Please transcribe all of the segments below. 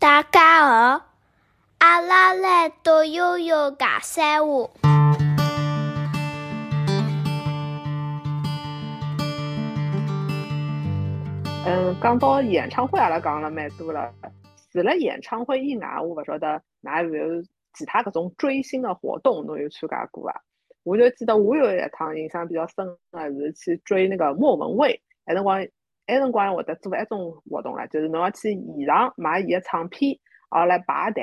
大家好，阿拉来读悠悠讲三话。嗯，讲到演唱会，阿拉讲了蛮多了。除了演唱会以外，我勿晓得㑚有有其他搿种追星的活动，侬有参加过伐？我就记得我有一趟印象比较深的是去追那个莫文蔚，那辰光，埃辰光会得做一种活动了，就是侬要去现场买伊个唱片，后来排队，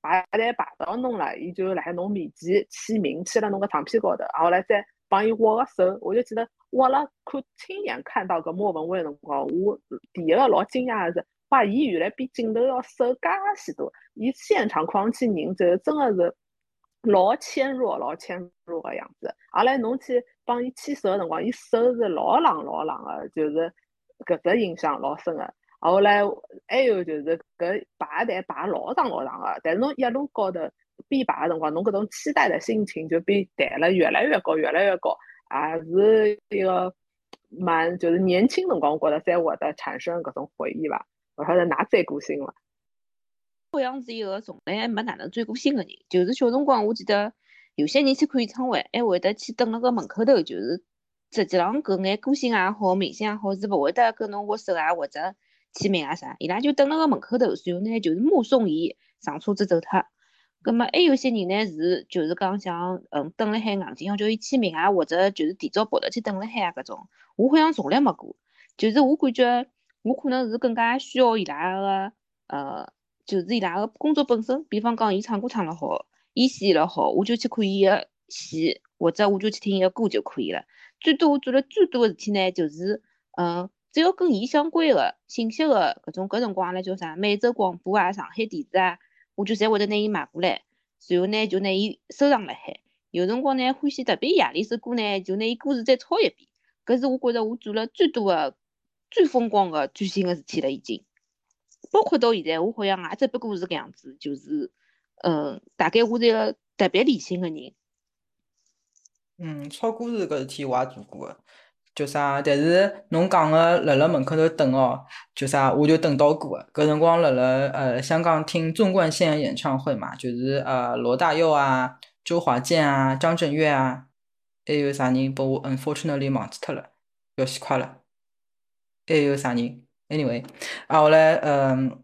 排队排到侬了，伊就辣海侬面前签名，签了侬个唱片高头，后来再帮伊握个手。我就记得握了看亲眼看到搿莫文蔚辰光，我第一个老惊讶的是，哇，伊原来比镜头要瘦介许多，伊现场框起人就真的是。老纤弱，老纤弱个样子。后来侬去帮伊牵手个辰光，伊手是老冷老冷个，就是搿只印象老深个。后来还有就是搿排队排老长老长个，但是侬一路高头边排个辰光，侬搿种期待的心情就比抬了越来越高，越来越高，也是一个蛮就是年轻辰光，我觉得才会得产生搿种回忆伐。勿晓得㑚追过星伐？好像是一个从来没哪能追过星个人，就是小辰光，我记得有些人去看演唱会，还会得去等辣个门口头，就是实际上搿眼歌星也好，明星也好，是勿会得跟侬握手啊，或者签名啊啥，伊拉就等辣个门口头，然后呢就是目送伊上车子走脱。葛末还有些人呢是就是讲像嗯等辣海硬劲要叫伊签名啊，或者就是提早跑得去等辣海啊搿种，我好像从来没过。就是我感觉我可能是更加需要伊拉个呃。就是伊拉个工作本身，比方讲，伊唱歌唱了好，伊戏演了好，我就去看伊个戏，或者我就去听伊个歌就可以了。最多我做了最多个事体呢，就是，嗯，只要跟伊相关个信息个搿种搿辰光阿拉叫啥？美洲广播啊，上海电视啊，我就侪会得拿伊买过来，然后呢就拿伊收藏辣海。有辰光呢欢喜特别夜里首歌呢，就拿伊歌词再抄一遍。搿是我觉着我做了最多个、最疯狂个最新个事体了，已经。包括到现在，我好像也只不过是搿样子，就是，嗯，大概我是一个特别理性的人。嗯，抄歌词搿事体我也做过个，叫啥？但是侬讲个辣辣门口头等哦，叫啥？我就等到过个。搿辰光辣辣呃香港听纵贯线演唱会嘛，就是呃罗大佑啊、周华健啊、张震岳啊，还有啥人？把我 unfortunately 忘记脱了，要死快了。还有啥人？Anyway，啊，后来，嗯，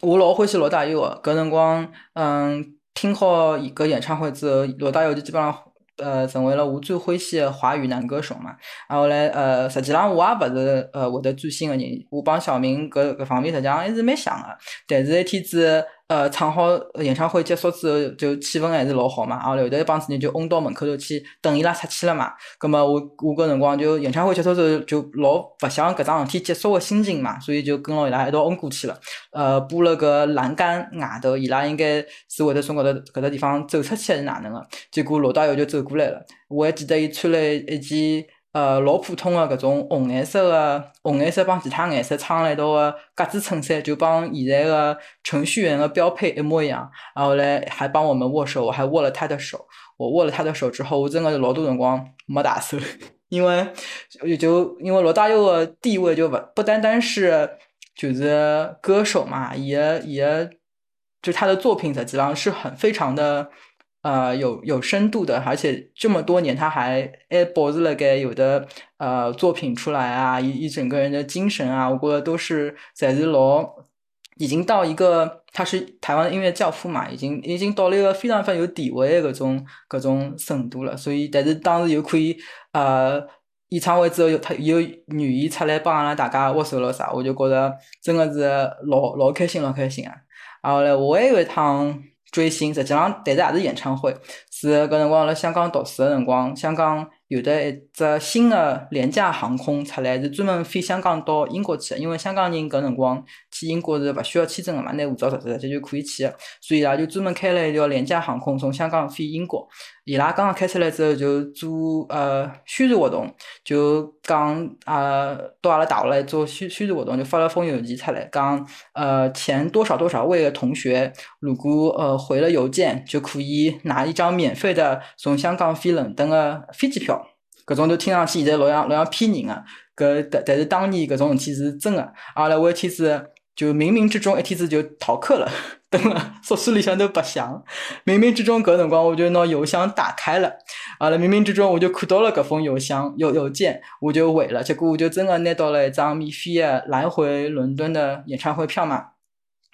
我老欢喜罗大佑个，搿辰光，嗯，听好伊个演唱会之后，罗大佑就基本上。呃，成为了我最欢喜的华语男歌手嘛。然后来，呃，实际上我也勿是呃我的最新的人，我帮小明搿搿方面实际上还是蛮像的。但是一天子，呃，唱好演唱会结束之后，就气氛还是老好嘛。然后头一帮子人就拥到门口头去等伊拉出去了嘛。葛末我我搿辰光就演唱会结束之后，就老勿想搿桩事体结束的心情嘛，所以就跟牢伊拉一道拥过去了。呃，过了个栏杆外头，伊拉应该是会得从搿搭搿搭地方走出去还是哪能个？结果罗大佑就走。过来了，我还记得伊穿了一件呃老普通的搿种红颜色的红颜色帮其他颜色穿了一道的格子衬衫，就帮现在的程序员的标配一模一样。然后嘞还帮我们握手，我还握了他的手。我握了他的手之后，我真的老多辰光没打手，因为就因为罗大佑的地位就不不单单是就是歌手嘛，也也就他的作品实际上是很非常的。呃，有有深度的，而且这么多年他还哎保持了该有的呃作品出来啊，一一整个人的精神啊，我觉得都是在日老已经到一个他是台湾音乐教父嘛，已经已经到了一个非常非常有地位的各种各种程度了。所以，但是当时又可以呃演唱会之后有他又愿意出来帮阿拉大家握手了啥，我就觉得真的是老老开心老开心啊！然后嘞，我还有一趟。追星，实际上，但是也是演唱会。是搿辰光辣香港读书个辰光，香港有的一只新的廉价航空出来，是专门飞香港到英国去。因为香港人搿辰光去英国是勿需要签证个嘛，拿护照直接就可以去个，所以伊拉就专门开了一条廉价航空从香港飞英国。伊拉刚刚开出来之后，就做呃宣传活动，就讲啊到阿拉大学来做宣宣传活动，就发了封邮件出来，讲呃前多少多少位的同学，如果呃回了邮件，就可以拿一张免费的从香港飞伦敦的飞机票。搿种都听上去现在老像老像骗人个，搿但但是当年搿种事体是真个。阿拉我一天子就冥冥之中一天子就逃课了，等了宿舍里向头白相。冥冥之中搿辰光我就拿邮箱打开了，啊了冥冥之中我就看到了搿封邮箱邮邮件，我就回了。结果我就真的拿到了一张免费的来回伦敦的演唱会票嘛。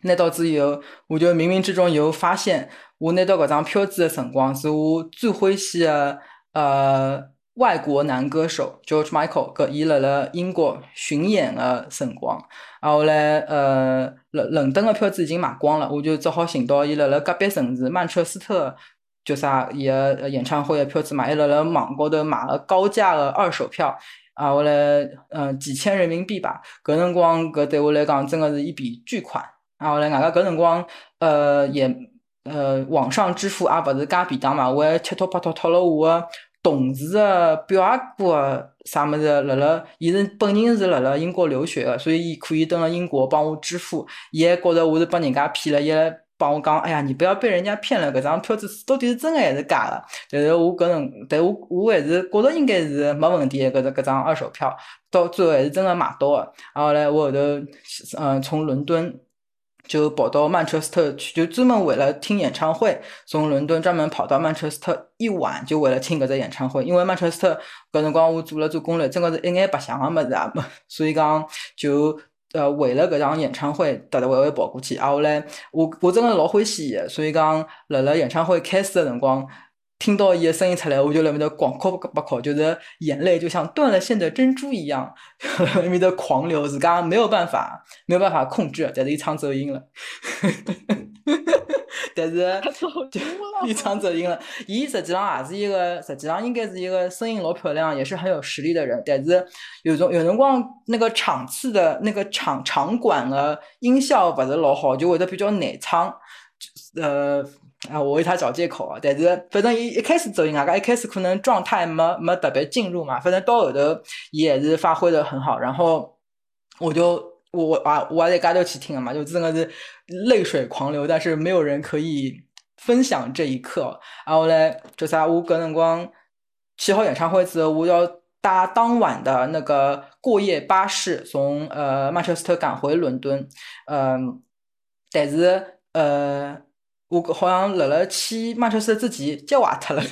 拿到之后，我就冥冥之中又发现，我拿到搿张票子的辰光是我最欢喜的呃外国男歌手 George Michael，搿伊辣辣英国巡演的辰光。然，后来呃，伦伦敦的票子已经卖光了，我就只好寻到伊辣辣隔壁城市曼彻斯特，叫啥伊个演唱会的票子嘛，还辣辣网高头买了高价的二手票。啊，后来嗯几千人民币吧，搿辰光搿对我来讲真的是一笔巨款。啊，后来外加搿辰光呃也呃网上支付也勿是介便当嘛，我还吃托拍托托了我个同事的表阿哥啥物事，辣辣，伊是本人是辣辣英国留学的，所以伊可以登了英国帮我支付。伊还觉着我是被人家骗了，伊还帮我讲，哎呀，你不要被人家骗了，搿张票子到底是真的还是假的？但是我搿辰，但我我还是觉着应该是没问题，搿只搿张二手票到最后还是真的买到的。然后来我后头，嗯，从伦敦。就跑到曼彻斯特去，就专门为了听演唱会。从伦敦专门跑到曼彻斯特一晚，就为了听搿只演唱会。因为曼彻斯特搿辰光我做了做攻略，真个是一眼白相个物事啊，所以讲就呃为了搿场演唱会特特为为跑过去。啊后来我我真个老欢喜伊，所以讲辣辣演唱会开始个辰光。听到伊的声音出来，我就辣面头狂哭不哭，就是眼泪就像断了线的珍珠一样，辣面头狂流，自家没有办法，没有办法控制，但是一唱走音了，但是一唱走音了，伊实际上也是一个，实际上应该是一个声音老漂亮，也是很有实力的人，但是有种有辰光那个场次的那个场场馆的音效不是老好，就会得比较难唱，呃。啊，我为他找借口啊！但是反正一一开始走音，啊，一开始可能状态没没特别进入嘛。反正到后头也是发挥的很好，然后我就我我啊，我在家头去听了嘛，就真的是泪水狂流，但是没有人可以分享这一刻。然后嘞，就啥我搿辰光七号演唱会之后，我要搭当晚的那个过夜巴士从呃曼彻斯特赶回伦敦，嗯，但是呃。我好像辣辣去曼彻斯特之前脚坏脱了，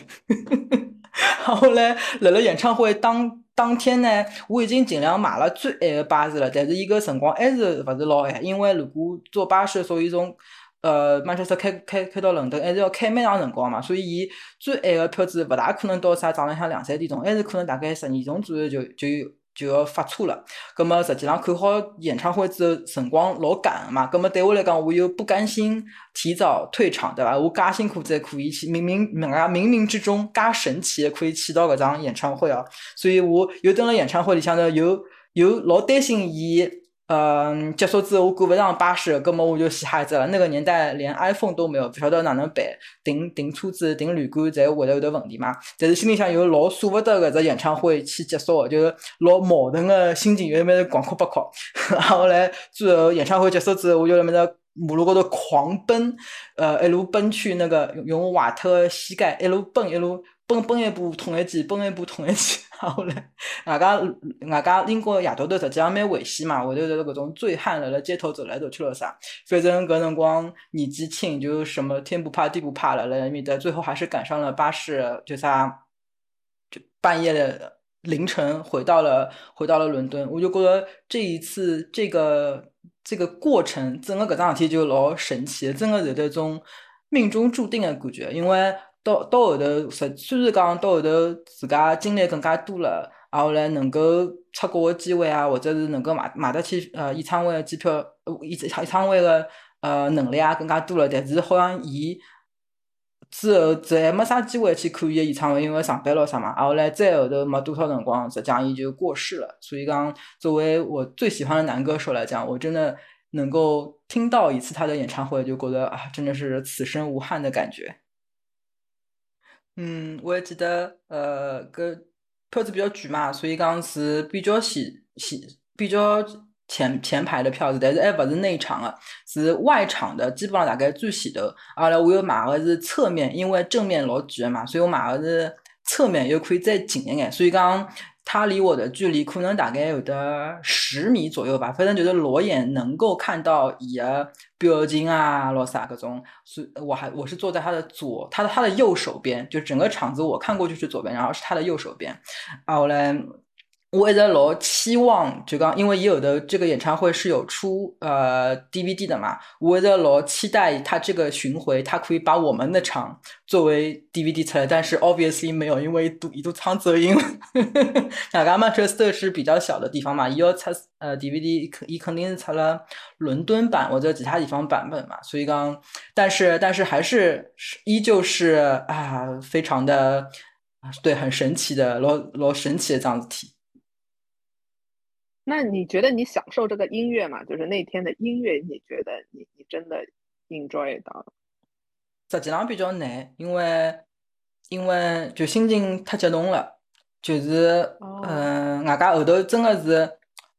后来辣辣演唱会当当天呢，我已经尽量买了最晚的巴士了，但是伊个辰光还是勿是老晚，因为如果坐巴士，所以从呃曼彻斯特开开开到伦敦，还是要开蛮长辰光嘛，所以伊最晚的票子勿大可能到啥早浪向两三点钟，还是可能大概十二点钟左右就就有。就要发错了，葛么实际上看好演唱会之后，辰光老赶个嘛，葛么对我来讲，我又不甘心提早退场，对伐？我介辛苦才可以去，冥冥人家冥冥之中介神奇的可以去到搿场演唱会哦，所以我又蹲辣演唱会里向头，又又老担心伊。嗯，结束之后我赶不上巴士，葛么我就死孩子了。那个年代连 iPhone 都没有，不晓得哪能办。订订车子、订旅馆，侪会得有得问题嘛。但是心里向又老舍不得搿只演唱会去结束，就是老矛盾的心情，又蛮狂哭不哭。然后来最后演唱会结束之后，我就辣面头马路高头狂奔，呃，一路奔去那个用用坏脱的膝盖一路奔一路。奔奔一步痛一记，奔一步痛一记。后来，外加外加英国夜到头实际上蛮危险嘛，会头是搿种醉汉辣辣街头走来走去了啥。反正搿辰光年纪轻，就什么天不怕地不怕了，辣埃面搭。最后还是赶上了巴士，就啥，就半夜的凌晨回到了回到了伦敦。我就觉得这一次这个这个过程，整个搿桩事体就老神奇，真的是那种命中注定的感觉，因为。到到后头，实虽然讲到后头自家经历更加多了，然后来能够出国个机会啊，或者是能够买买得起呃演唱会的机票，演演唱会的呃能力啊更加多了。但是好像伊之后再没啥机会去看伊个演唱会，因为上班咯啥嘛。然后来再后头没多少辰光，实际上伊就过世了。所以讲，作为我最喜欢的男歌手来讲，我真的能够听到一次他的演唱会，就觉得啊，真的是此生无憾的感觉。嗯，我也记得，呃，个票子比较贵嘛，所以讲是比较前前比较前前排的票子，但是还勿是内场的，是外场的，基本上大概最前头。后来我又买的是侧面，因为正面老贵的嘛，所以我买的是侧面又可以再近一眼。所以讲他离我的距离可能大概有的十米左右吧，反正就是裸眼能够看到伊的表情啊，罗啥各种。所以，我还我是坐在他的左，他的他的右手边，就整个场子我看过去是左边，然后是他的右手边。啊，后来。我一直老期望，就讲，因为也有的这个演唱会是有出呃 DVD 的嘛，我一直老期待他这个巡回，他可以把我们的场作为 DVD 出来，但是 obviously 没有，因为都一度唱走音了。那个曼彻斯特是比较小的地方嘛，要出呃 DVD，伊肯定是出了伦敦版或者其他地方版本嘛，所以讲，但是但是还是依旧是啊，非常的对，很神奇的，老老神奇的这样子体。那你觉得你享受这个音乐吗？就是那天的音乐，你觉得你你真的 enjoy 到了？实际上比较难，因为因为就心情太激动了，就是嗯，外加后头真的是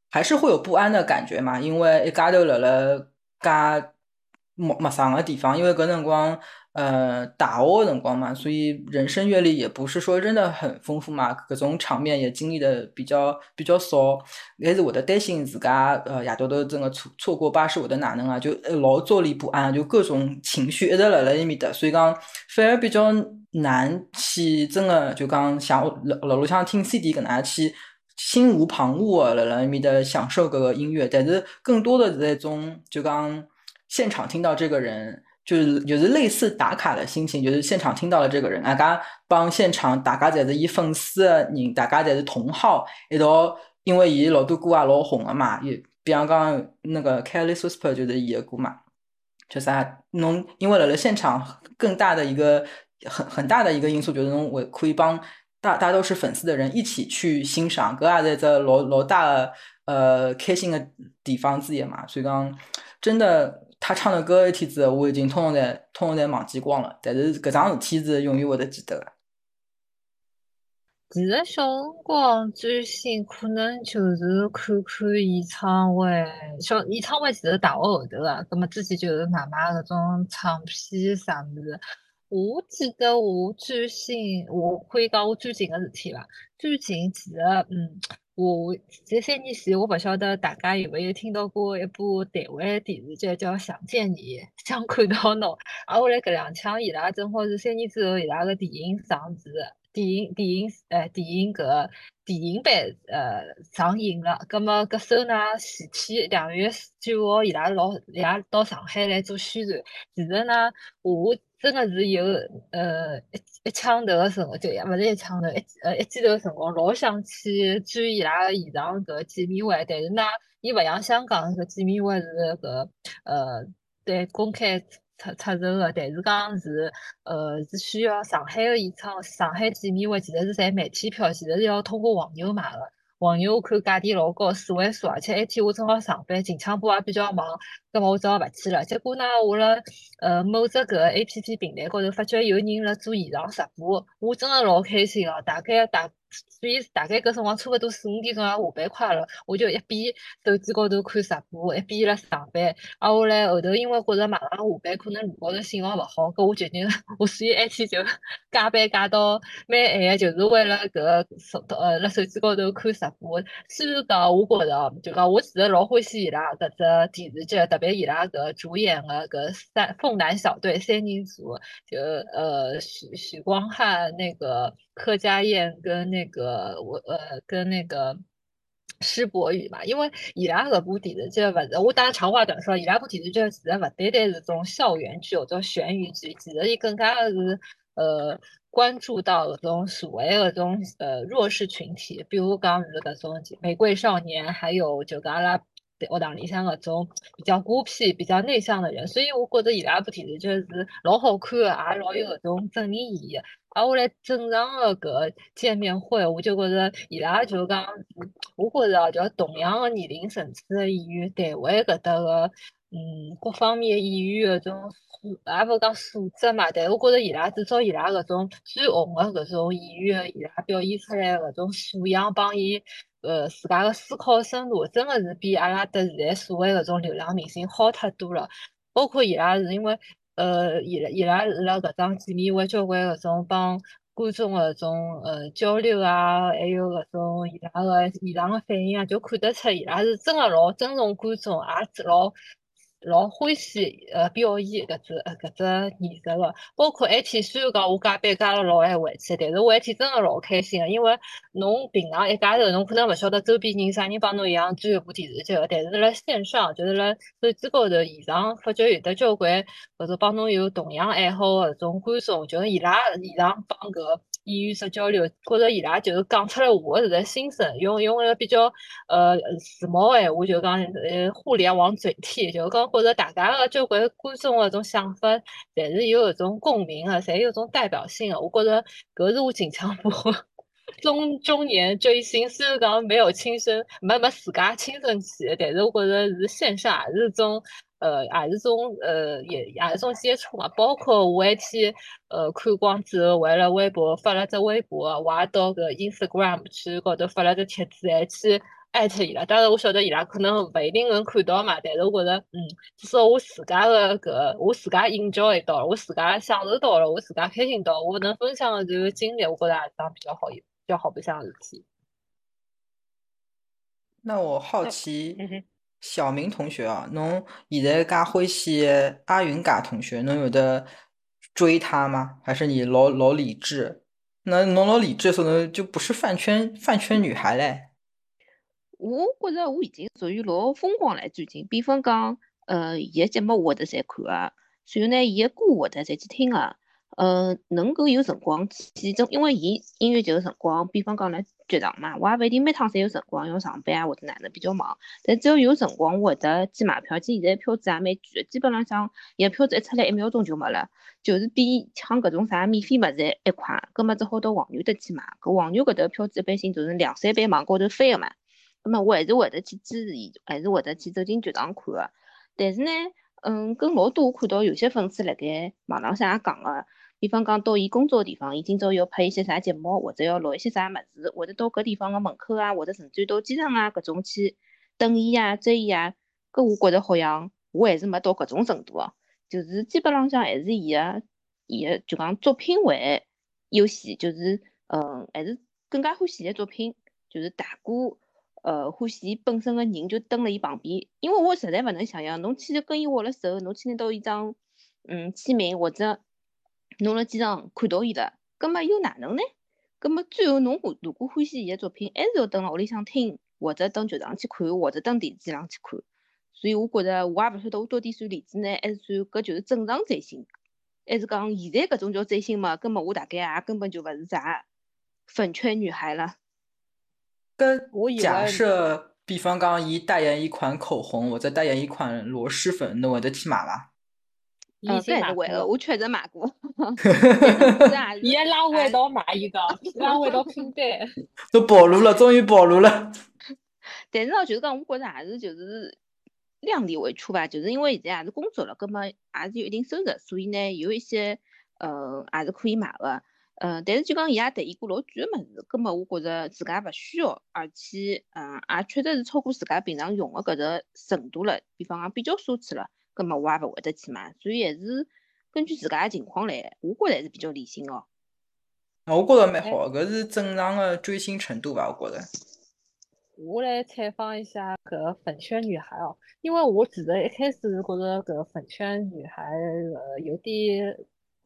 还是会有不安的感觉嘛，因为一家头辣辣介陌陌生的地方，因为搿辰光。呃，大学辰光嘛，所以人生阅历也不是说真的很丰富嘛，各种场面也经历的比较比较少，还是会得担心自家呃夜到头真的错错过巴士会得哪能啊，就老坐立不安，就各种情绪一直辣辣埃面搭，所以讲反而比较难去真的就讲像老老路向听 CD 搿能样去心无旁骛的辣辣埃面搭享受搿个音乐，但是更多的是那种就讲现场听到这个人。就是就是类似打卡的心情，就是现场听到了这个人，大家帮现场大家侪是伊粉丝的人，大家侪是同好，一道，因为伊老多歌也老红的嘛，也比方讲那个《Careless Whisper》就是伊的歌嘛，就啥侬因为辣辣现场更大的一个很很大的一个因素，就是侬会可以帮大大都是粉丝的人一起去欣赏，搿也是只老老大的呃开心的地方之一嘛，所以讲真的。他唱的歌一天子，我已经通通侪通通侪忘记光了。但是搿桩事体是永远会得记得的。其实小辰光追星可能就是看看演唱会，小演唱会其实大学后头个，葛末之前就是买买搿种唱片啥物事。我记得我追星，我可以讲我最近个事体伐？最近其实，嗯。我这三年前，我不晓得大家有没有听到过一部台湾电视剧叫《想见你，想看到侬》。啊，后来搿两腔伊拉正好是三年之后伊拉个电影上市，电影电影呃电影搿电影版呃上映了。葛末搿首呢，前天两月九号伊拉老伊拉到上海来做宣传。其实呢，我。真的是有呃一一枪头个辰光，就也勿是一枪头，一呃一记头个辰光，老想去追伊拉个现场搿见面会，但是呢，伊勿像香港搿见面会是搿呃对公开出出售的，但是讲是呃是需要上海个演唱，上海见面会其实是赚媒体票，其实是要通过黄牛买个。黄牛我看价钿老高，四位数，而且那天我正好上班，近腔部也比较忙，葛末我只好勿去了。结果呢，我辣呃某只搿 A P P 平台高头发觉有人辣做现场直播，我真的老开心哦！大概大。所以大概搿辰光差勿多四五点钟要下班快了，我就一边手机高头看直播，一边辣上班。啊，后来后头因为觉着马上下班，可能路高头信号勿好，搿我决定，我所以那天就加班加到蛮晚，就是为了搿手呃辣手机高头看直播。虽然讲我觉着，就讲我其实老欢喜伊拉搿只电视剧，特别伊拉搿主演的搿三凤男小队三人组，就呃许许光汉那个。柯佳燕跟那那个我呃跟那个施博宇嘛，因为伊拉搿部电视剧勿是，我当然长话短说，伊拉部电视剧其实勿单单是种校园剧或者悬疑剧，其实伊更加是呃关注到搿种所谓搿种呃弱势群体，比如讲是搿种玫瑰少年，还有就讲阿拉学堂里向搿种比较孤僻、比较内向的人，所以我觉着伊拉部电视剧是老好看的，也老有搿种正面意义。而，我来正常的搿见面会，我就觉着伊拉就讲，我觉着就同样的年龄层次的演员，台湾搿搭个，嗯，各方面演员搿种，也勿讲素质嘛，但我觉着伊拉至少伊拉搿种最红的搿种演员，伊拉表现出来搿种素养帮伊，呃，自家个思考深度，真的是比阿拉搭现在所谓搿种流量明星好太多了。包括伊拉是因为。呃，伊拉伊拉辣搿张见面会，交关搿种帮观众搿种呃交流啊，还有搿种伊拉个现场个反应啊，就看得出伊拉是真个老尊重观众，也老。老欢喜呃表演搿只搿只艺术个，包括埃天虽然讲我加班加了老晚回去，但是我埃天真个老开心个，因为侬平常一家头侬可能勿晓得周边人啥人帮侬一样追一部电视剧个，但是辣线上就是辣手机高头现场发觉有得交关或者帮侬有同样爱好个搿种观众，就是伊拉现场帮搿。演员式交流，觉着伊拉就是讲出来我自个心声，用用一个比较呃时髦个闲话，就讲呃互联网嘴替，就讲觉着大家个交关观众个种想法，侪是有一种共鸣个，侪有种代表性个。我觉着搿是我近腔部中中年追星，虽然讲没有亲身没没自家亲身去，但是我觉着是线下也是种。呃，也是种呃，也也是种接触嘛。包括我一天呃看光之后，回了微博发了只微博，我也到个 Instagram 去高头发了只帖子，还去艾特伊拉。当然我晓得伊拉可能勿一定能看到嘛，但是我觉着，嗯，至少我自家个搿我自家 enjoy 到了，我自家享受到了，我自家开心到，我能分享的这个经历，我觉着也是桩比较好、比较好白相个事体。那我好奇。小明同学啊，侬现在介欢喜阿云嘎同学，侬有的追他吗？还是你老老理智？那侬老理智，说侬就不是饭圈饭圈女孩嘞？我觉着我已经属于老疯狂了，最近，比方讲，呃，伊个节目我得在看啊，然后呢，伊个歌我得在去听啊。呃，能够有辰光去，种因为伊音乐节个辰光，比方讲来剧场嘛，我也勿一定每趟侪有辰光，要上班啊或者哪能比较忙。但只要有辰光，我会得去买票。其实现在票子也蛮贵个，基本浪向伊个票子一出来一秒钟就没了，就是比抢搿种啥免费物事还快。葛末只好到黄牛搭去买，搿黄牛搿搭票子一般性都是两三倍往高头翻个嘛。葛末我还是会得去支持伊，还是会得去走进剧场看个。但是呢，嗯，跟老多我看到有些粉丝辣盖网浪向也讲个。比方讲到伊工作个地方，伊今朝要拍一些啥节目，或者要录一些啥物事，或者到搿地方个门口啊，或者甚至到机场啊，搿种去等伊啊、追伊啊，搿我觉着好像我还是没到搿种程度哦，就是基本浪向还是伊个伊个就讲作品为优先，就是嗯，还是更加欢喜伊个作品，就是大过呃欢喜伊本身个人就蹲辣伊旁边，因为我实在勿能想象侬去跟伊握了手，侬去拿到一张嗯签名或者。侬辣机场看到伊了，葛末又哪能呢？葛末最后侬如果欢喜伊个作品，还是要蹲辣屋里向听，或者登剧场去看，或者登电视机上去看。所以我觉着我也勿晓得我到底算理智呢，还是算搿就是正常追星，还是讲现在搿种叫追星嘛？葛末我大概也根本就勿是啥粉圈女孩了。跟假设，比方讲伊代言一款口红，或者代言一款螺蛳粉，侬会得去买伐？嗯，搿 还是会个，我确实买过。伊还拉我一道买一个，拉我一道拼单。都暴露了，终于暴露了。但是呢，就是讲，我觉着还是就是量力为出吧，就是因为现在也是工作了，葛么也是有一定收入，所以呢，有一些呃还是可以买的。嗯，但是就讲伊也代言过老贵个物事，葛么我觉着自家勿需要，而且嗯也确实是超过自家平常用个搿只程度了，比方讲比较奢侈了。根本我也勿会得去买，所以还是根据自家个情况来。我觉着还是比较理性哦。我觉着蛮好，搿是正常的追星程度吧？我觉着。我来采访一下搿粉圈女孩哦，因为我其实一开始是觉着搿粉圈女孩呃有点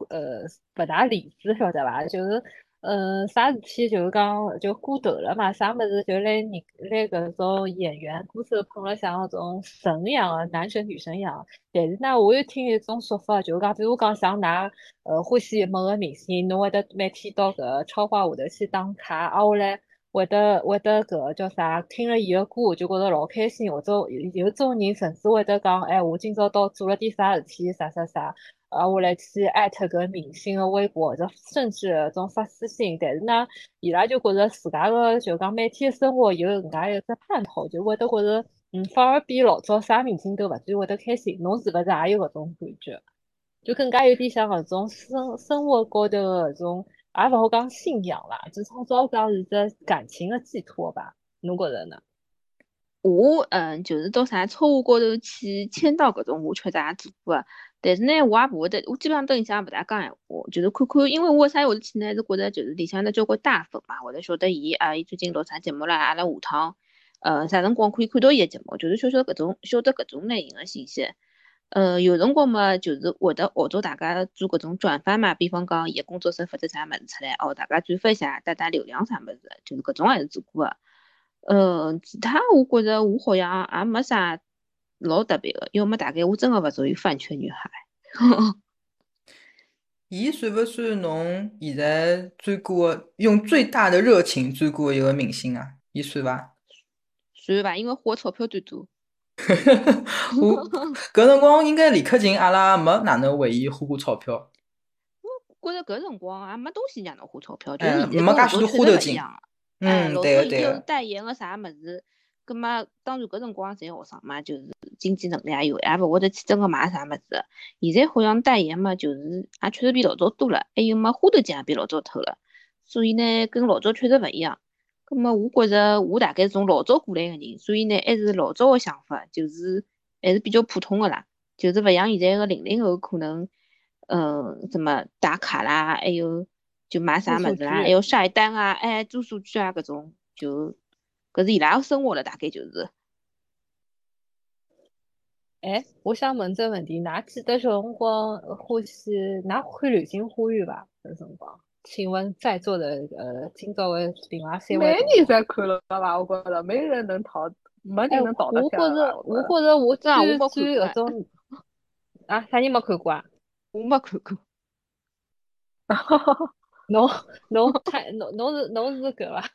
呃勿大理智，晓得伐？就是。嗯，啥事体就是讲就过头了嘛？啥物事就来人来搿种演员歌手捧了像搿种神一样的男神女神一样。但是呢，我又听一种说法，就是讲，比如讲像㑚呃欢喜某个明星，侬会得每天到搿超话下头去打卡，啊，我来会得会得搿叫啥？听了伊个歌，就觉着老开心。或者有种人甚至会得讲，哎，我今朝到做了点啥事体，啥啥啥。啊，我来去艾特搿明星个微博，或者甚至种发私信，但是呢，伊拉就觉着自家个就讲每天生活有搿介一只盼头，就会得觉着，嗯，反而比老早啥明星都勿最会得开心。侬是勿是也有搿种感觉？就更加有点像搿种生生活高头个搿种，也勿好讲信仰啦，至少早讲是只感情个寄托吧？侬觉着呢？我嗯，就是到啥超话高头去签到搿种，我确实也做过个。但是呢，我也勿会得，我基本上等里向勿大讲闲话，就是看看，因为我啥会得去呢？是觉着就是里向头交关大粉嘛，或者晓得伊啊，伊最近录啥节目啦，阿拉下趟呃啥辰光可以看到伊个节目，就是晓晓搿种晓得搿种类型个信息。呃，有辰光嘛，就是会得号召大家做搿种转发嘛，比方讲伊个工作室发只啥物事出来，哦，大家转发一下，带带流量啥物事，就是搿种还是做过个。呃，其他我觉着我好像也没啥老特别的，要么大概我真的勿属于饭圈女孩。伊算勿算侬现在追过用最大的热情追过的一个明星啊？伊算伐？算伐，因为花钞票最多。我 搿辰光应该李克勤阿拉没哪能为伊花过钞票。我觉着搿辰光也没东西让侬花钞票，就哎是没介许多花头金。哎，嗯，老。早伊有代言个啥物事，葛末当然搿辰光侪学生嘛，就是经济能力也有，也勿会得去真个买啥物事。现在好像代言嘛，就是也确实比老早多了，还有嘛花头奖也比老早透了，所以呢，跟老早确实勿一样。葛末我觉着我大概是从老早过来个人，所以呢，还是老早个想法，就是还是比较普通个啦，就是勿像现在个零零后可能，嗯，什么打卡啦，还有就买啥做数物事啦，还有晒单啊，哎，做数据啊，搿种就搿是伊拉个生活了，大概就是。哎，我想问这问题，㑚记得小辰光欢喜，㑚看《流星花园》伐？搿辰光，请问在座的呃，今朝的另外三位每同学，年侪看了伐？我觉着没人能逃，没哎，人能逃得我掉的伐。觉着，我我觉着我这样我最没最看过搿种 啊，啥人没看过啊？我没看过。侬侬太侬侬是侬是搿伐？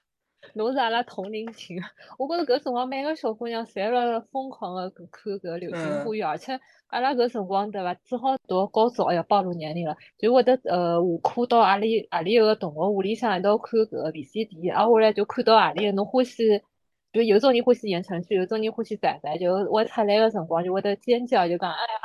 侬是阿拉同龄群。我觉着搿辰光每个小姑娘侪辣辣疯狂的看搿《流星嗯花园》，而且阿拉搿辰光对伐，只好读高中，哎呀，暴露年龄了，就会得呃下课到阿里阿里有个同学屋里向一道看搿个 VCD，挨下来就看到阿里侬欢喜。就有种人欢喜言承旭，有种人欢喜仔仔，就我出来个辰光就会得尖叫，就讲哎呀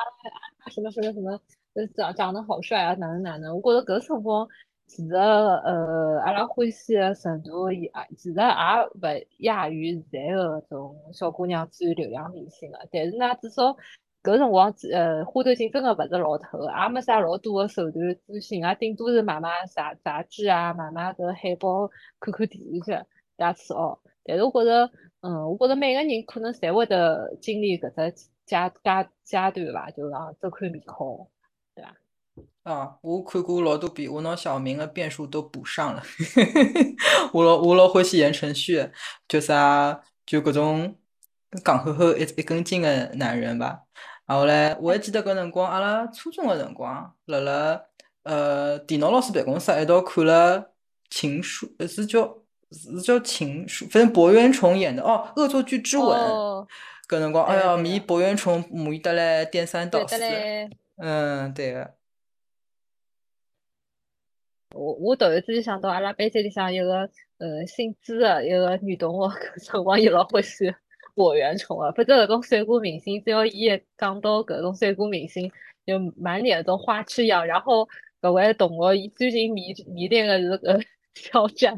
啊什么什么什么，呃长长得好帅啊，哪能哪能。我觉着搿辰光其实呃阿拉欢喜个程度也其实也勿亚于现在个搿种小姑娘追流量明星个，但是呢至少搿辰光呃花头金真个勿是老透个，也没啥老多个手段追星啊，顶多是买买杂杂志啊，买买搿海报，看看电视剧，大此哦。但是我觉着，嗯，我觉着每个人可能侪会得经历搿只阶阶阶段伐，就是讲周看面孔，啊，我看过老多遍，我拿小明的变数都补上了。我老我老欢喜言承旭，就啥就搿种戆呵呵一一根筋的男人吧。然后嘞，我还记得搿辰光，阿拉初中的辰光，辣辣呃电脑老师办公室一道看了《情书》，呃是叫是叫《情书》，反正柏原崇演的哦，《恶作剧之吻》。哦，搿辰光，哎呀，迷对个对个柏原崇迷得来颠三倒四。嗯，对个。我我突然之间想到，阿拉班级里向有个呃姓朱的一个女同学，搿辰光伊老欢喜柏原崇个，反正搿种帅哥明星，只要伊一讲到搿种帅哥明星，就满脸种花痴样。然后搿位同学，伊最近迷迷恋的是搿肖 战，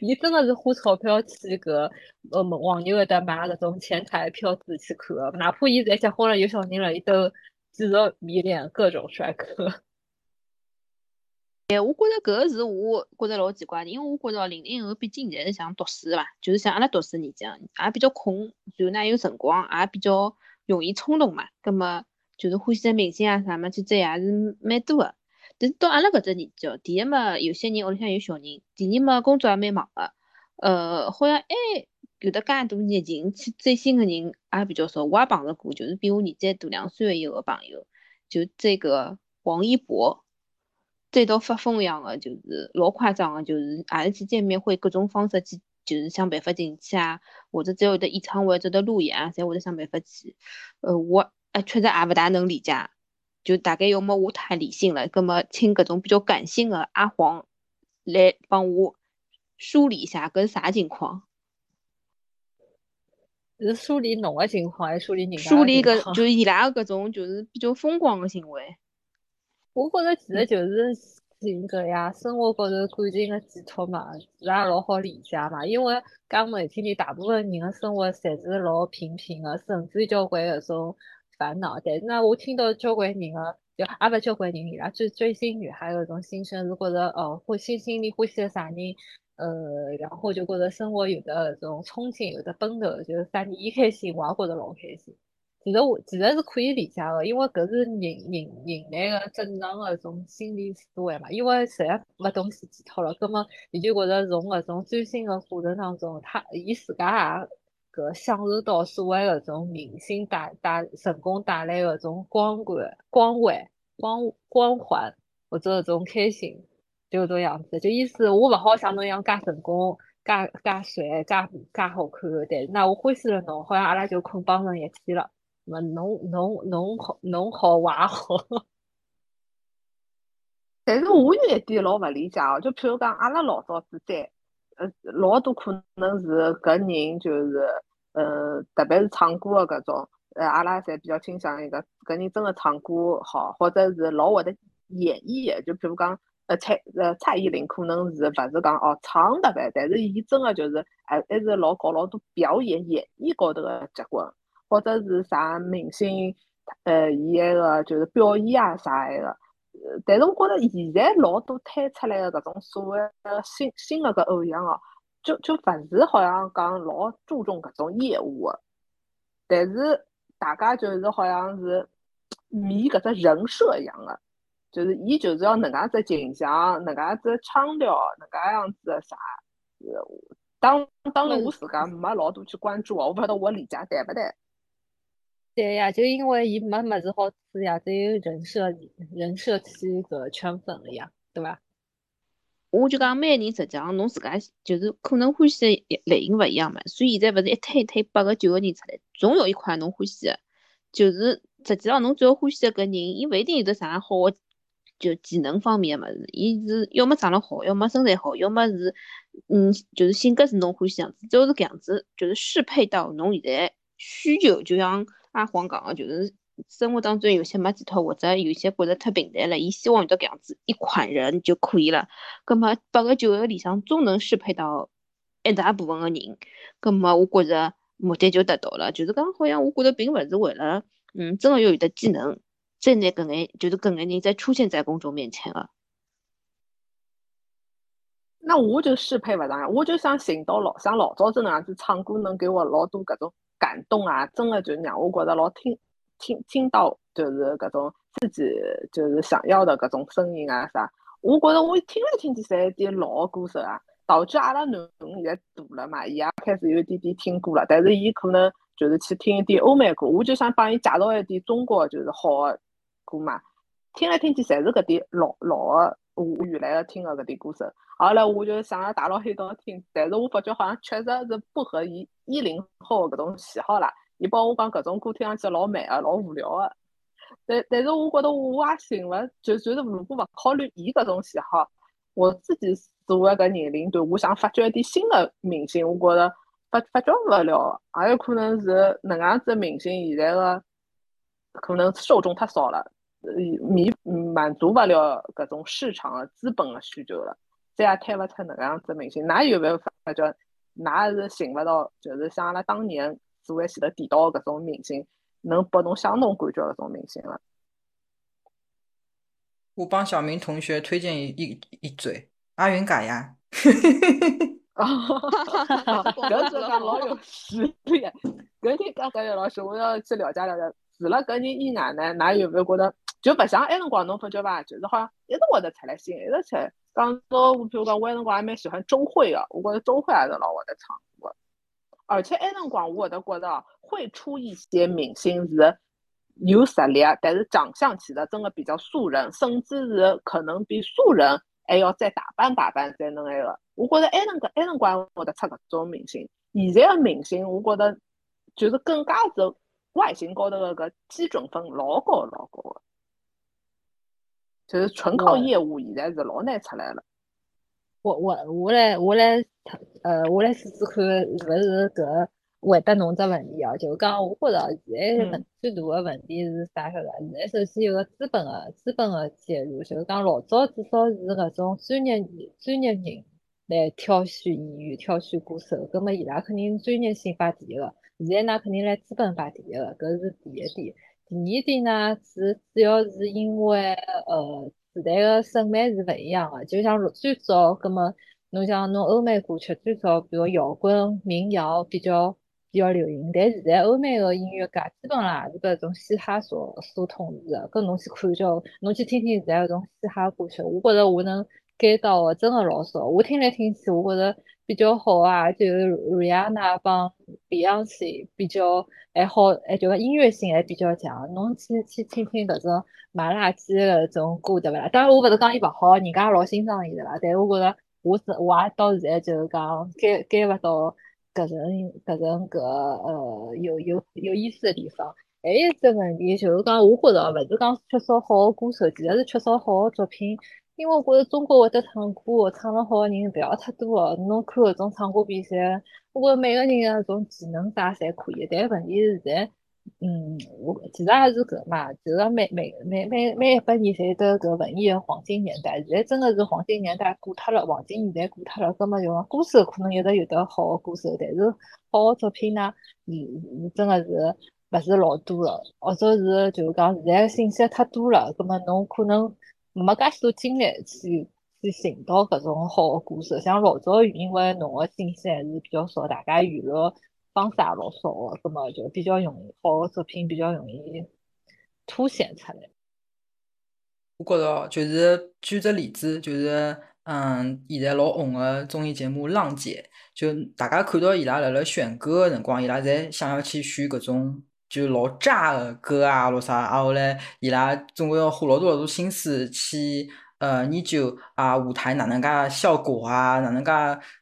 伊真的是花钞票去搿呃网友搿搭买搿种前台票子去看，哪怕伊现在结婚了有小人了，伊都继续迷恋各种帅哥。哎，我觉着搿个是我觉着老奇怪的，因为我觉着零零后毕竟现在是想读书嘛，就是像阿拉读书年纪啊，也比较空，然后呢有辰光，也比较容易冲动嘛。葛么就是欢喜的明星啊啥么去追也是蛮多的。但是到阿拉搿只年纪哦，第一嘛，有些人屋里向有小人；第二嘛，工作也蛮忙的。呃，好像哎有的介多热情去追星的人也比较少。我也碰着过，就是比我年纪大两岁的一个朋友，就这个王一博。追到发疯一样的，就是老夸张的，就是也是去见面会，各种方式去，就是想办法进去啊，或者只要有得演唱会，或者路演啊，侪会得想办法去。呃，我呃确实也勿大能理解，就大概要么我太理性了，葛么请搿种比较感性的阿黄来帮我梳理一下搿是啥情况。是梳理侬个情况，还是梳理人家梳理搿个？就是伊拉搿种就是比较疯狂的行为。我觉着其实就是性格呀，生活高头感情的寄托嘛，自然老好理解嘛。因为讲难听点，大部分人的生活侪是老平平的，甚至交关搿种烦恼。但是呢，我听到交关人个，就也勿交关人伊拉追追星女孩搿种心声，是觉着哦，欢喜心里欢喜个啥人，呃，然后就觉着生活有的搿种憧憬，有的奔头，就是啥人伊开心，我也觉着老开心。其实我其实是可以理解的，因为搿是人人人类个正常个种心理思维嘛。因为实在没东西寄托了，葛末伊就觉着从搿种追星个过程当中，他伊自家也搿享受到所谓搿种明星带带成功带来搿种光环、光环、光光环或者搿种开心，就搿种样子。就意思我勿好像侬一样介成功、介介帅、介介好看，但是那我欢喜了侬，好像阿拉就捆绑成一体了。么侬侬侬好侬好我也好，但是我有一点老勿理解哦，就譬如讲阿拉老早子在，呃，老多可能是搿人就是，呃，特别是唱歌的搿种，呃，阿拉侪比较倾向于搿搿人真的唱歌好，或者是老会得演绎，就譬如讲，呃，蔡呃蔡依林可能是勿是讲哦唱特别，但是伊真的就是还还是老搞老多表演演绎高头的结棍。或者是啥明星，呃，伊埃个就是表演啊啥埃个，呃，但是我觉着现在老多推出来的搿种所谓的新新的搿偶像哦，就就勿是好像讲老注重搿种业务个，但是大家就是好像是迷搿只人设一样的，就是伊就是要能介只形象，能介只腔调，能介样子个啥，呃，当当然我自家没老多去关注哦，我勿晓得我理解对勿对。对呀，就因为伊没么子好吃呀，只有人设人设去个圈粉了呀，对伐？我就讲每个人实际上侬自家就是可能欢喜的类型勿一样嘛，所以现在勿是一推一推八个九个人出来，总有一款侬欢喜的，就是实际上侬只要欢喜的搿人，伊勿一定有得啥好的就技能方面的物事，伊是要么长得好，要么身材好，要么是嗯就是性格是侬欢喜样子，只要是搿样子，就是适配到侬现在需求，就像。阿黄讲个就是生活当中有些没寄托，或者有些觉着太平淡了，伊希望有得搿样子一款人就可以了。葛末八个九个里向总能适配到一大部分个人，葛末我觉着目的就达到了。就是讲好像我觉着并勿是为了嗯，真个要有得技能，再拿搿眼就是搿眼人再出现在公众面前个。那我就适配勿上呀，我就想寻到老像老早子那样子唱歌，能给我老多搿种。感动啊！真的就让我觉得老听听听到，就是搿种自己就是想要的搿种声音啊啥。我觉得我听来听去侪点老歌手啊，导致阿拉囡现在大了嘛，伊也开始有点点听歌了。但是伊可能就是去听一点欧美歌，我就想帮伊介绍一点中国就是好的歌嘛。听来听去侪是搿点老老的，我原来的听的搿点歌手。后来我就想要打到黑道听，但是我发觉好像确实是不合伊一零后搿种喜好啦。伊帮我讲搿种歌听上去老慢个，老无聊个。但但是我觉得我也行了，就就是如果勿考虑伊搿种喜好，我自己作为搿年龄段，我想发掘一点新的明星，我觉着发发掘勿了。也有可能是能样子明星现在个可能受众太少了，弥满足勿了搿种市场个资本个需求了。再也推勿出那个样子明星，㑚有没有发觉？㑚是寻勿到，就是像阿拉当年所谓前头提到搿种明星，能拨侬相同感觉搿种明星了。我帮小明同学推荐一一一嘴，阿云嘎呀。哈哈哈老有实力，搿天刚刚有老师，我要去了解了解。除了搿人以外呢，㑚有没有觉得就勿像埃辰光侬发觉伐？就是好像一直会得出来新，一直出来。讲到我，比如讲，我埃辰光还蛮喜欢周慧个，我觉着周慧还是老会得唱歌。而且埃辰光我会得觉着会出一些明星是有实力，但是长相其实真的比较素人，甚至是可能比素人还要再打扮打扮才能那个。我觉着埃辰光埃辰光会得出搿种明星。现在的明星，我觉着就是更加是外形高头个搿基准分老高老高的。就是纯靠业务，现在是老难出来了。我我我来我来呃，我来试试看，是勿是搿回答侬只问题哦，就是讲我觉着现在嗯问最大的问题是啥晓得伐？现在首先有个资本的资本的介入，就是讲老早至少是搿种专业专业人来挑选演员、挑选歌手，葛末伊拉肯定专业性摆第一个。现在呢，肯定来资本摆第一个，搿是第一点。第二点呢，是主要是因为呃时代的审美是勿一样的，就像最早，葛末侬像侬欧美歌曲，最早比如摇滚、民谣比较比较流行，但现在欧美的音乐界基本上也是搿种嘻哈所所统治的。搿侬去看叫，侬去听听现在搿种嘻哈歌曲，我觉着我能 get 到的真的老少。我听来听去，我觉着比较好啊，就是 Rihanna 帮 Beyonce 比较还好，还就音乐性还比较强。侬去去听听搿种买垃圾的搿种歌，对勿啦？当然我勿是讲伊勿好，人家老欣赏伊的啦。但我觉着我是我也到现在就是讲 get get 勿到搿种搿种搿呃有有有意思的地方。还有一只问题就是讲，我觉着勿是讲缺少好的歌手，其实是缺少好的作品。因为我觉得中国会得唱歌，唱得好的人勿要太多个。侬看搿种唱歌比赛，我觉着每个人个搿种技能啥侪可以，但问题是在，嗯，我其实也是搿嘛，其实每每每每每一百年侪得搿文艺个黄金年代，现在真个是黄金年代过脱了，黄金年代过脱了，葛末就讲歌手可能一直有得好个歌手，但是好个作品呢，嗯是真个是勿是老多个，或者是就讲现在信息太多了，葛末侬可能。没介许多精力去去寻到搿种好的故事，像老早因为侬个信息还是比较少，大家娱乐方式也老少个，葛末就比较容易好的作品比较容易凸显出来。我觉着就是举只例子，就是嗯，现在老红个综艺节目《浪姐》，就大家看到伊拉辣辣选歌个辰光，伊拉侪想要去选搿种。就老炸个歌啊，咾啥，啊后来伊拉总归要花老多老多心思去呃研究啊舞台哪能介效果啊，哪能介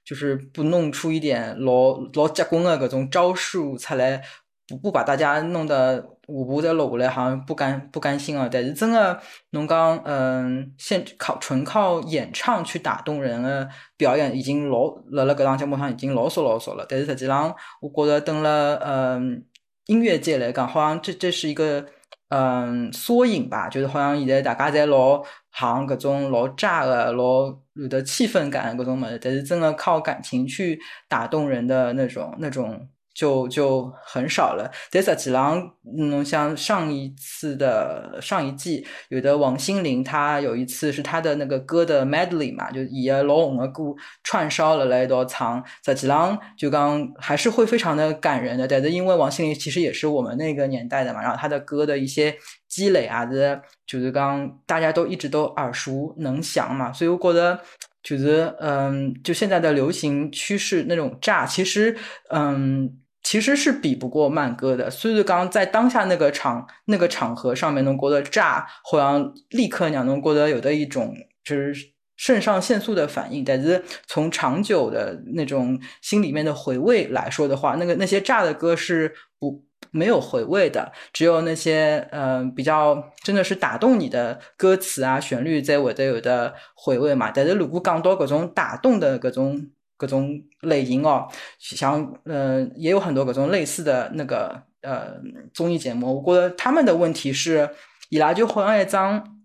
就是不弄出一点老老结棍个搿种招数出来，不不把大家弄得舞步再落下来，好像不甘不甘心啊。但是真个侬讲嗯，现靠纯靠演唱去打动人个表演，已经老辣辣搿档节目上已经老少老少了。但是实际上，我觉着等了嗯。音乐界来讲，好像这这是一个嗯缩影吧，就是好像现在大家在老行各种老炸的、老有的气氛感各种么，但是真的靠感情去打动人的那种那种。就就很少了。但实际上，嗯，像上一次的上一季，有的王心凌，她有一次是她的那个歌的 medley 嘛，就以老红的歌串烧了来一道唱。实际上，就刚还是会非常的感人的。但是因为王心凌其实也是我们那个年代的嘛，然后她的歌的一些积累啊，是就是刚大家都一直都耳熟能详嘛，所以我觉得。就是嗯，就现在的流行趋势那种炸，其实嗯。其实是比不过慢歌的，所以刚在当下那个场那个场合上面，能过得炸，好像立刻让能过得有的一种就是肾上腺素的反应。但是从长久的那种心里面的回味来说的话，那个那些炸的歌是不没有回味的，只有那些嗯比较真的是打动你的歌词啊旋律在我的有的回味嘛。但是如果讲到各种打动的各种。各种类型哦，像嗯也有很多各种类似的那个呃综艺节目，我觉得他们的问题是，伊拉就好像一张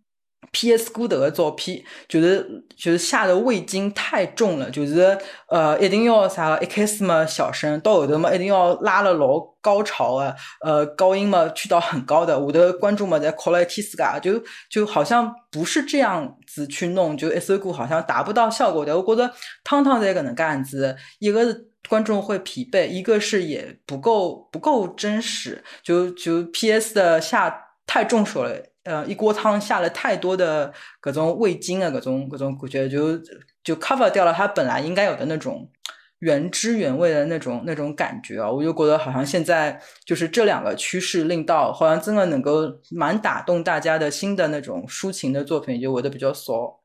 P.S. 歌头的照片，就是就是下的味精太重了，就是呃一定要啥一开始嘛小声，到后头嘛一定要拉了老高潮啊，呃高音嘛去到很高的，我的观众嘛在哭了一天自噶，就就好像不是这样子去弄，就一首歌好像达不到效果的。我觉得汤汤在搿能介样子，一个是观众会疲惫，一个是也不够不够真实，就就 P.S. 的下太重手了。呃，一锅汤下了太多的各种味精啊，各种各种感觉，就就 cover 掉了它本来应该有的那种原汁原味的那种那种感觉啊！我就觉得好像现在就是这两个趋势令到，好像真的能够蛮打动大家的新的那种抒情的作品，就会得比较少。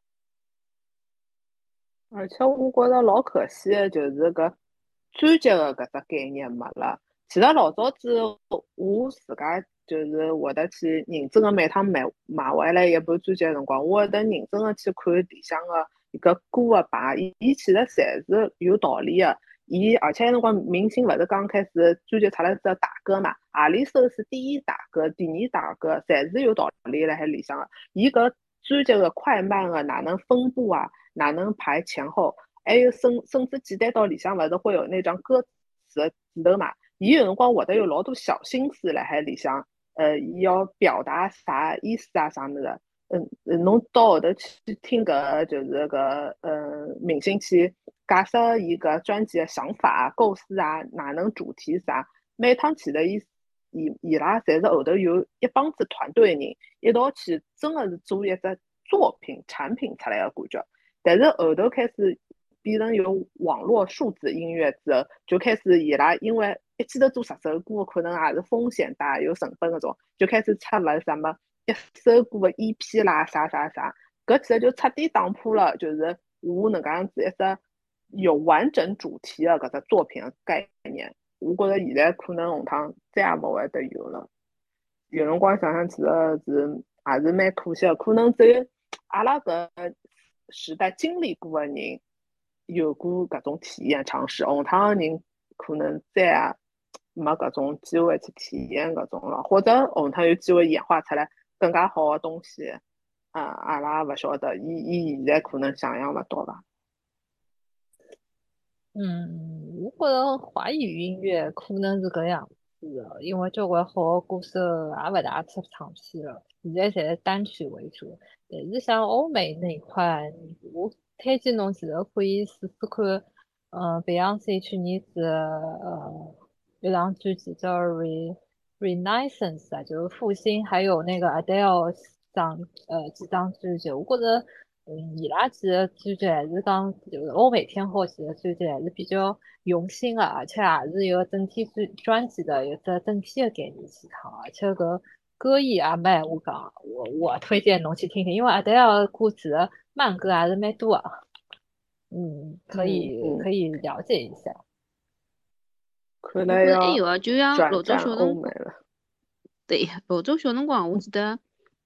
而且我觉得老可惜的就是个专辑的搿只概念没了。其实老早子我自家。就是会得去认真个每趟买买回来一部专辑个辰光，我会得认真个去看里向个一个歌个牌，伊其实侪是有道理个。伊而且辰光明星勿是刚开始专辑出来只大歌嘛，何里首是第一大歌、第二大歌，侪是有道理辣海里向个。伊搿专辑个快慢个哪能分布啊？哪能排前后？还有甚甚至简单到里向勿是会有那张歌词个字头嘛？伊有辰光会得有老多小心思辣海里向，呃，伊要表达啥意思啊？啥物事？嗯，侬到后头去听搿就是搿呃明星去解释伊搿专辑个想法、啊构思啊，哪能主题啥？每趟去的伊伊伊拉侪是后头有一帮子团队人一道去，真个是做一只作品产品出来个感觉。但是后头开始变成有网络数字音乐之后，就开始伊拉因为一记头做十首歌，可能也是风险大、有成本搿种，就开始出了什么。一首歌个 EP 啦，啥啥啥，搿其实就彻底打破了，就是我能介样子一只有完整主题个搿只作品个概念。我觉着现在可能下趟再也勿会得有了。有辰光想想，其实是还是蛮可惜个，可能只有阿拉搿时代经历过个人有过搿种体验尝试，下趟个人可能再也没搿种机会去体验搿种了，或者下趟有机会演化出来。更加好的东西，啊，阿拉勿晓得，伊伊现在可能想象勿到吧。嗯，我觉着华语音乐可能是搿样子的，因为交关好的歌手也勿大出唱片了，现在侪是单曲为主。但是像欧美那一块，我推荐侬其实可以试试看，嗯，Beyonce 去年子呃一张专辑叫《Re》。Renaissance 啊，就是复兴，还有那个 Adele 张呃几张专辑，我觉着嗯伊拉几个专辑还是讲就是欧美天后几个专辑还是比较用心的，而且也是有整体专专辑的有只整体的概念去唱，而且搿歌艺也蛮我讲，我我推荐侬去听听，因为 Adele 歌词慢歌还是蛮多。的，嗯，可以可以了解一下。可能有啊就像老早小辰光，对，老早小辰光，我记得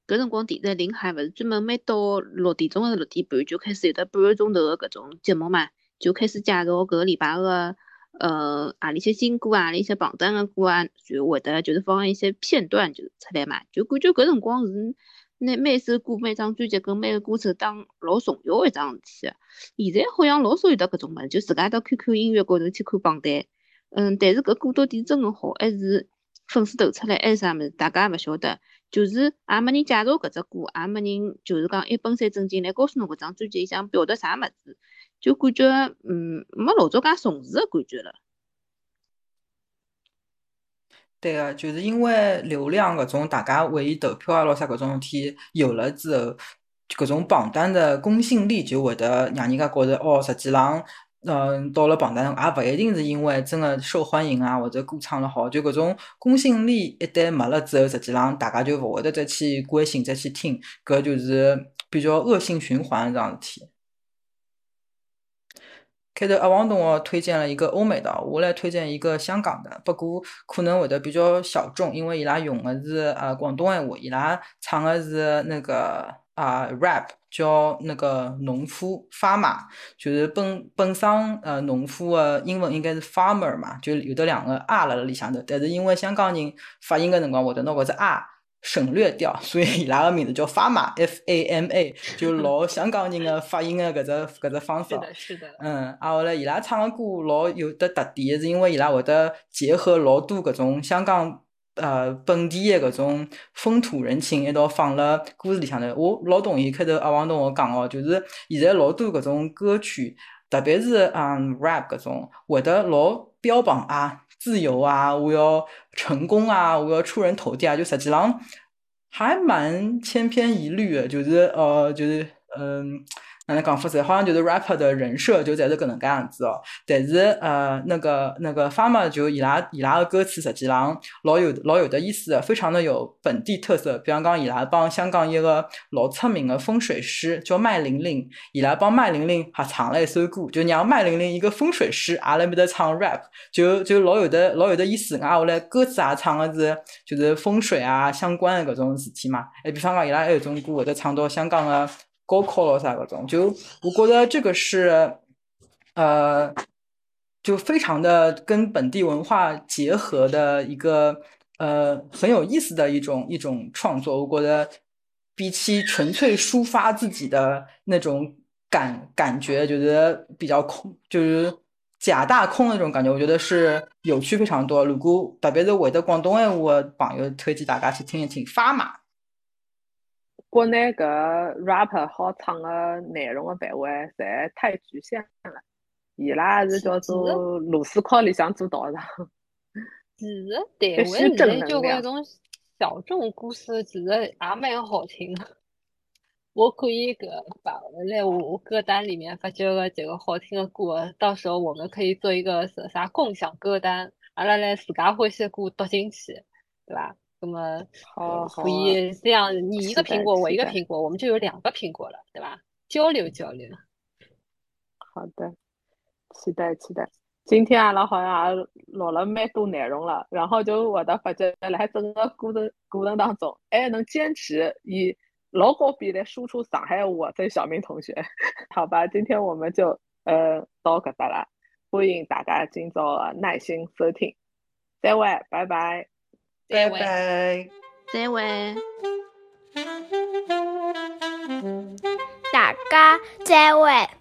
搿辰光电视临海勿是专门每到六点钟还是六点半就开始有得半个钟头个搿种节目嘛，就开始介绍搿个礼拜个呃何里些新歌啊，何里些榜单个歌啊，就会得就是放一些片段就出来嘛，就感觉搿辰光是拿每首歌、每张专辑跟每个歌手当老重要一桩事体。现在好像老少有得搿种物事，就自家到 QQ 音乐高头去看榜单。嗯，但是搿歌到底真个好，还是粉丝投出来，还是啥物事，大家也勿晓得。就是也没人介绍搿只歌，也没人就是讲一本三正经来告诉侬搿张专辑想表达啥物事，就感觉嗯没老早介重视个感觉了。对个，就是因为流量搿种，大家为伊投票啊，咾啥搿种事体有了之后，搿种榜单的公信力就会得让人家觉着哦，实际浪。嗯，到了榜单上，也勿一定是因为真的受欢迎啊，或者歌唱了好，就搿种公信力一旦没了之后，实际上大家就勿会得再去关心、再去听，搿就是比较恶性循环这样事体。开头阿王同学推荐了一个欧美的，我来推荐一个香港的，不过可能会得比较小众，因为伊拉用的是呃广东闲话，伊拉唱的是那个啊 rap。叫那个农夫 farmer，就是本本身呃农夫的英文应该是 farmer 嘛，就有的两个 r 辣辣里向头，但是因为香港人发音个辰光会得拿搿只 r 省略掉，所以伊拉个名字叫 farmer f a m a，就老香港人个发音个搿只搿只方式。是的，是的。嗯，啊后来伊拉唱个歌老有的特点，是因为伊拉会得结合老多搿种香港。呃，本地个搿种风土人情一道放了歌词里向头，我老同意开头阿王同学讲哦，就是现在老多搿种歌曲，特别是嗯 rap 搿种，会得老标榜啊自由啊，我要成功啊，我要出人头地啊，就实际上还蛮千篇一律的，就是呃，就是嗯。哪能讲法子？好像就是 rapper 的人设就在这搿能介样子哦。但是呃，那个那个 farmer 就伊拉伊拉的歌词实际上老有老有的意思，非常的有本地特色。比方讲，伊拉帮香港一个老出名的风水师叫麦玲玲，伊拉帮麦玲玲合唱了一首歌，就让麦玲玲一个风水师也辣面搭唱 rap，就就老有的老有的意思。啊，后来歌词也唱的是就是风水啊相关的搿种事体嘛。哎，比方讲伊拉还有种歌会得唱到香港的。高考了啥搿种，就我觉得这个是，呃，就非常的跟本地文化结合的一个呃很有意思的一种一种创作。我觉得比起纯粹抒发自己的那种感感觉，觉得比较空，就是假大空的那种感觉，我觉得是有趣非常多。如果特别是会得广东话我朋友，推荐大家去听一听《发马》。国内搿 rapper 好唱个内容个范围侪太局限了，伊拉是叫做螺丝壳里向做道场。其实台湾现在交关种小众故事，其实也蛮好听的。我可以搿把来我歌单里面发觉个几个好听的歌，到时候我们可以做一个啥啥共享歌单，阿拉来自家欢喜的歌读进去，对吧？那么可以这样，你一个苹果，我一个苹果，我们就有两个苹果了，对吧？交流交流。好的，期待期待。今天阿拉好像也录了蛮多内容了，然后就我的发觉，来整个过程过程当中，还能坚持以老高比来输出上海话这小明同学，好吧？今天我们就呃到搿搭了，欢迎大家今朝耐心收听，再会，拜拜。拜拜，再会，大家再会。